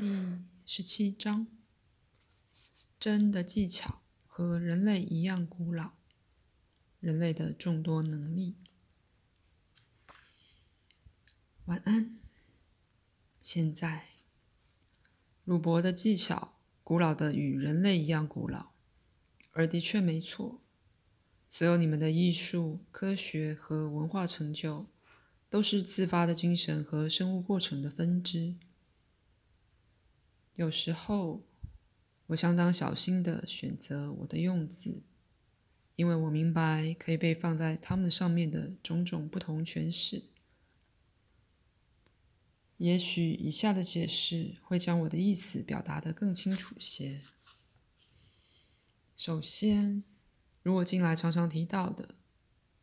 第十七章：真的技巧和人类一样古老。人类的众多能力。晚安。现在，鲁伯的技巧古老的与人类一样古老，而的确没错。所有你们的艺术、科学和文化成就，都是自发的精神和生物过程的分支。有时候，我相当小心的选择我的用字，因为我明白可以被放在它们上面的种种不同诠释。也许以下的解释会将我的意思表达得更清楚些。首先，如我近来常常提到的，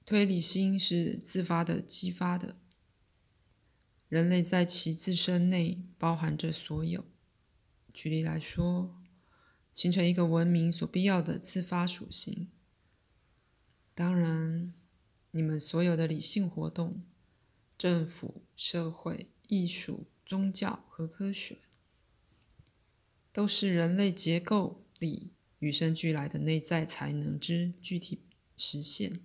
推理心是自发的、激发的。人类在其自身内包含着所有。举例来说，形成一个文明所必要的自发属性。当然，你们所有的理性活动、政府、社会、艺术、宗教和科学，都是人类结构里与生俱来的内在才能之具体实现。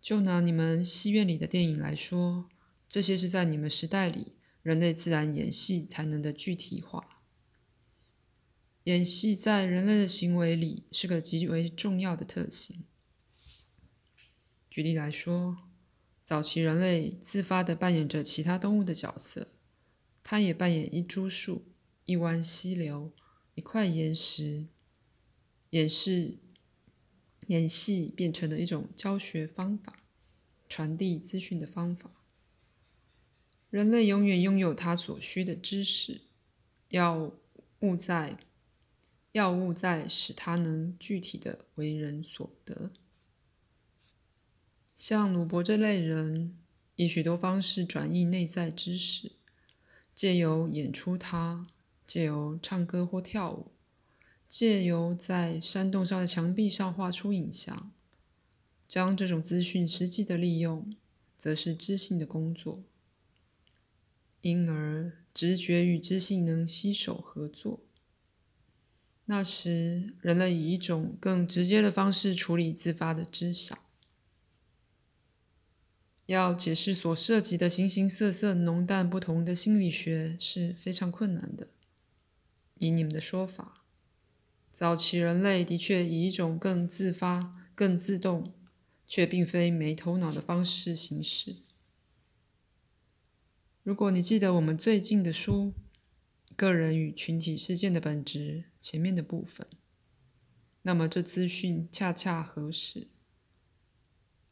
就拿你们戏院里的电影来说，这些是在你们时代里。人类自然演戏才能的具体化。演戏在人类的行为里是个极为重要的特性。举例来说，早期人类自发地扮演着其他动物的角色，它也扮演一株树、一湾溪流、一块岩石。演示、演戏变成了一种教学方法，传递资讯的方法。人类永远拥有他所需的知识，要务在，要务在使他能具体的为人所得。像鲁伯这类人，以许多方式转移内在知识，借由演出他，借由唱歌或跳舞，借由在山洞上的墙壁上画出影像，将这种资讯实际的利用，则是知性的工作。因而，直觉与知性能携手合作。那时，人类以一种更直接的方式处理自发的知晓。要解释所涉及的形形色色、浓淡不同的心理学是非常困难的。以你们的说法，早期人类的确以一种更自发、更自动，却并非没头脑的方式行事。如果你记得我们最近的书《个人与群体事件的本质》前面的部分，那么这资讯恰恰合适，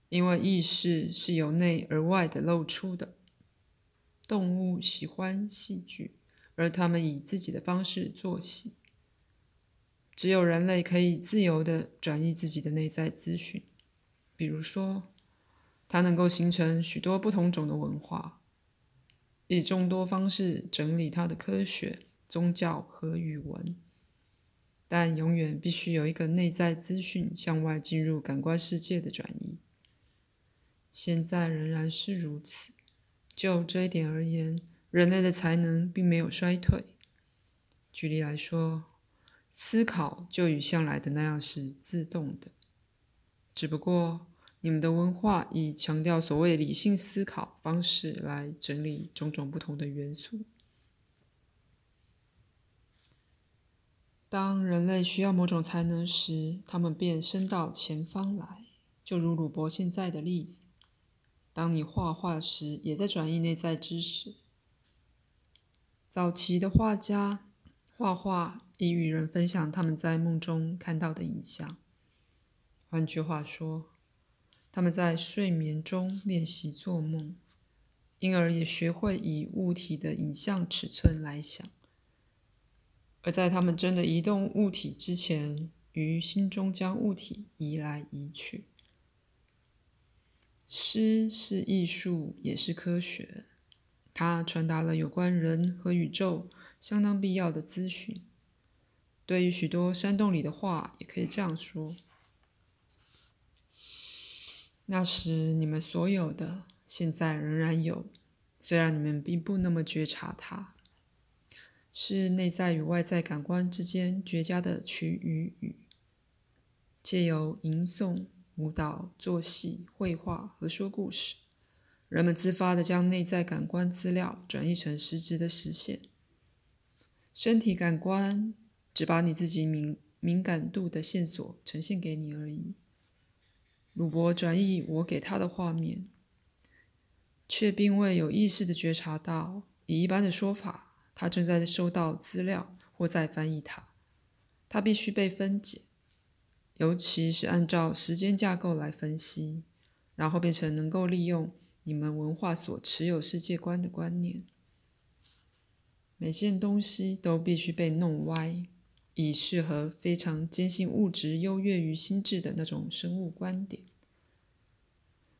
因为意识是由内而外的露出的。动物喜欢戏剧，而他们以自己的方式做戏。只有人类可以自由地转移自己的内在资讯，比如说，它能够形成许多不同种的文化。以众多方式整理他的科学、宗教和语文，但永远必须有一个内在资讯向外进入感官世界的转移。现在仍然是如此。就这一点而言，人类的才能并没有衰退。举例来说，思考就与向来的那样是自动的，只不过。你们的文化以强调所谓理性思考方式来整理种种不同的元素。当人类需要某种才能时，他们便伸到前方来，就如鲁伯现在的例子。当你画画时，也在转移内在知识。早期的画家画画以与人分享他们在梦中看到的影像。换句话说。他们在睡眠中练习做梦，因而也学会以物体的影像尺寸来想。而在他们真的移动物体之前，于心中将物体移来移去。诗是艺术，也是科学，它传达了有关人和宇宙相当必要的资讯。对于许多山洞里的话，也可以这样说。那时你们所有的，现在仍然有，虽然你们并不那么觉察它。是内在与外在感官之间绝佳的曲与语。借由吟诵、舞蹈、做戏、绘画和说故事，人们自发地将内在感官资料转译成实质的实现。身体感官只把你自己敏敏感度的线索呈现给你而已。鲁伯转译我给他的画面，却并未有意识地觉察到，以一般的说法，他正在收到资料或在翻译它。它必须被分解。尤其是按照时间架构来分析，然后变成能够利用你们文化所持有世界观的观念。每件东西都必须被弄歪，以适合非常坚信物质优越于心智的那种生物观点。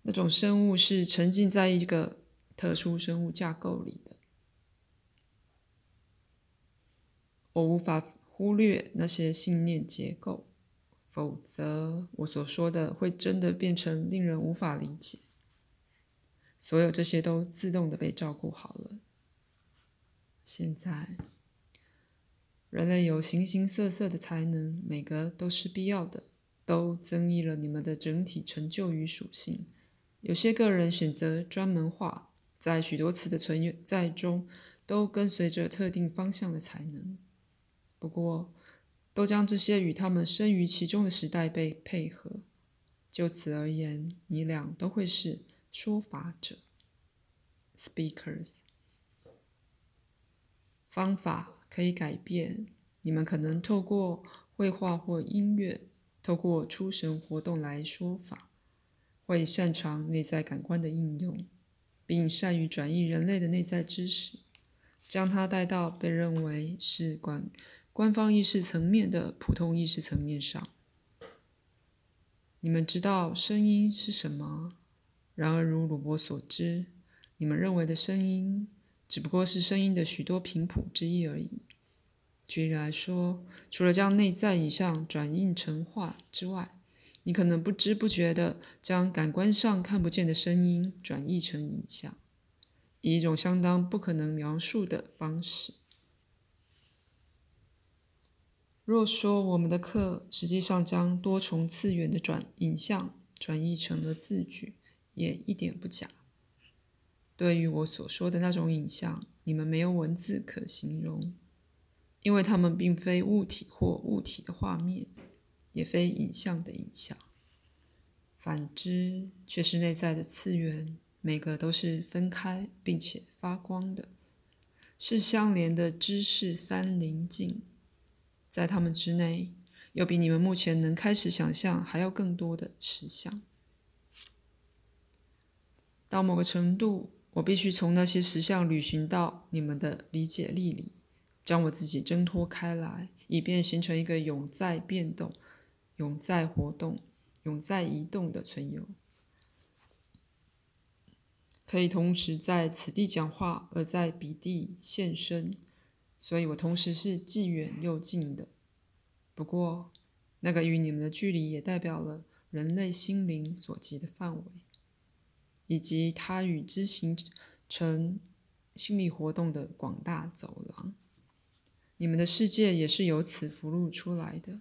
那种生物是沉浸在一个特殊生物架构里的。我无法忽略那些信念结构。否则，我所说的会真的变成令人无法理解。所有这些都自动的被照顾好了。现在，人类有形形色色的才能，每个都是必要的，都增益了你们的整体成就与属性。有些个人选择专门化，在许多次的存在中，都跟随着特定方向的才能。不过，都将这些与他们生于其中的时代被配合。就此而言，你俩都会是说法者 （speakers）。方法可以改变，你们可能透过绘画或音乐，透过出神活动来说法，会擅长内在感官的应用，并善于转移人类的内在知识，将它带到被认为是管。官方意识层面的普通意识层面上，你们知道声音是什么？然而，如鲁伯所知，你们认为的声音只不过是声音的许多频谱之一而已。举例来说，除了将内在影像转印成画之外，你可能不知不觉地将感官上看不见的声音转译成影像，以一种相当不可能描述的方式。若说我们的课实际上将多重次元的转影像转译成了字句，也一点不假。对于我所说的那种影像，你们没有文字可形容，因为它们并非物体或物体的画面，也非影像的影像。反之，却是内在的次元，每个都是分开并且发光的，是相连的知识三棱镜。在他们之内，有比你们目前能开始想象还要更多的实相。到某个程度，我必须从那些实相旅行到你们的理解力里，将我自己挣脱开来，以便形成一个永在变动、永在活动、永在移动的存有，可以同时在此地讲话，而在彼地现身。所以我同时是既远又近的。不过，那个与你们的距离也代表了人类心灵所及的范围，以及它与之形成心理活动的广大走廊。你们的世界也是由此浮露出来的。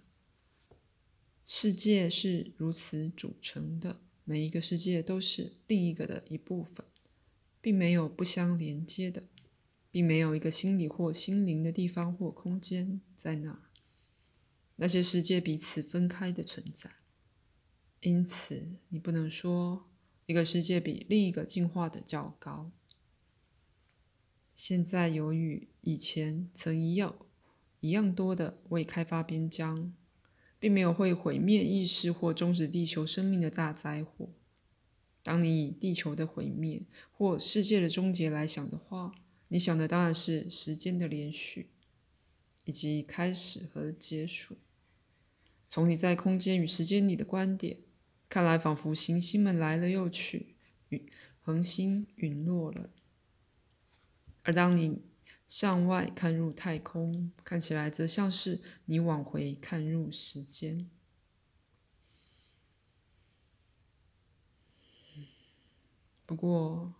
世界是如此组成的，每一个世界都是另一个的一部分，并没有不相连接的。并没有一个心理或心灵的地方或空间在那儿，那些世界彼此分开的存在。因此，你不能说一个世界比另一个进化的较高。现在，由于以前曾一样一样多的未开发边疆，并没有会毁灭意识或终止地球生命的大灾祸。当你以地球的毁灭或世界的终结来想的话，你想的当然是时间的连续，以及开始和结束。从你在空间与时间里的观点看来，仿佛行星们来了又去，陨恒星陨落了。而当你向外看入太空，看起来则像是你往回看入时间。不过。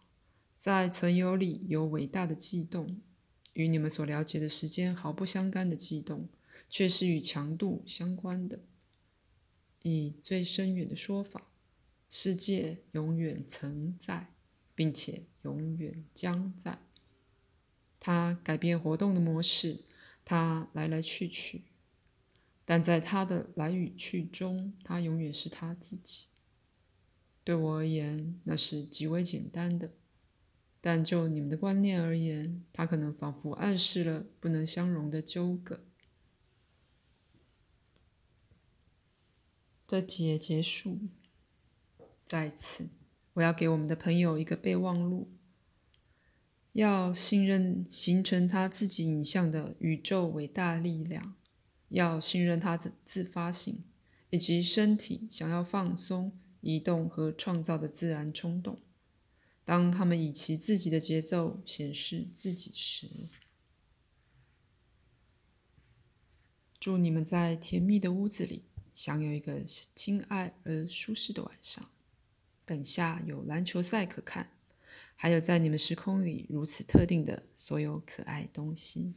在存有里有伟大的悸动，与你们所了解的时间毫不相干的悸动，却是与强度相关的。以最深远的说法，世界永远曾在，并且永远将在。他改变活动的模式，他来来去去，但在他的来与去中，他永远是他自己。对我而言，那是极为简单的。但就你们的观念而言，它可能仿佛暗示了不能相容的纠葛。这节结束，在此，我要给我们的朋友一个备忘录：要信任形成他自己影像的宇宙伟大力量，要信任他的自发性，以及身体想要放松、移动和创造的自然冲动。当他们以其自己的节奏显示自己时，祝你们在甜蜜的屋子里享有一个亲爱而舒适的晚上。等下有篮球赛可看，还有在你们时空里如此特定的所有可爱东西。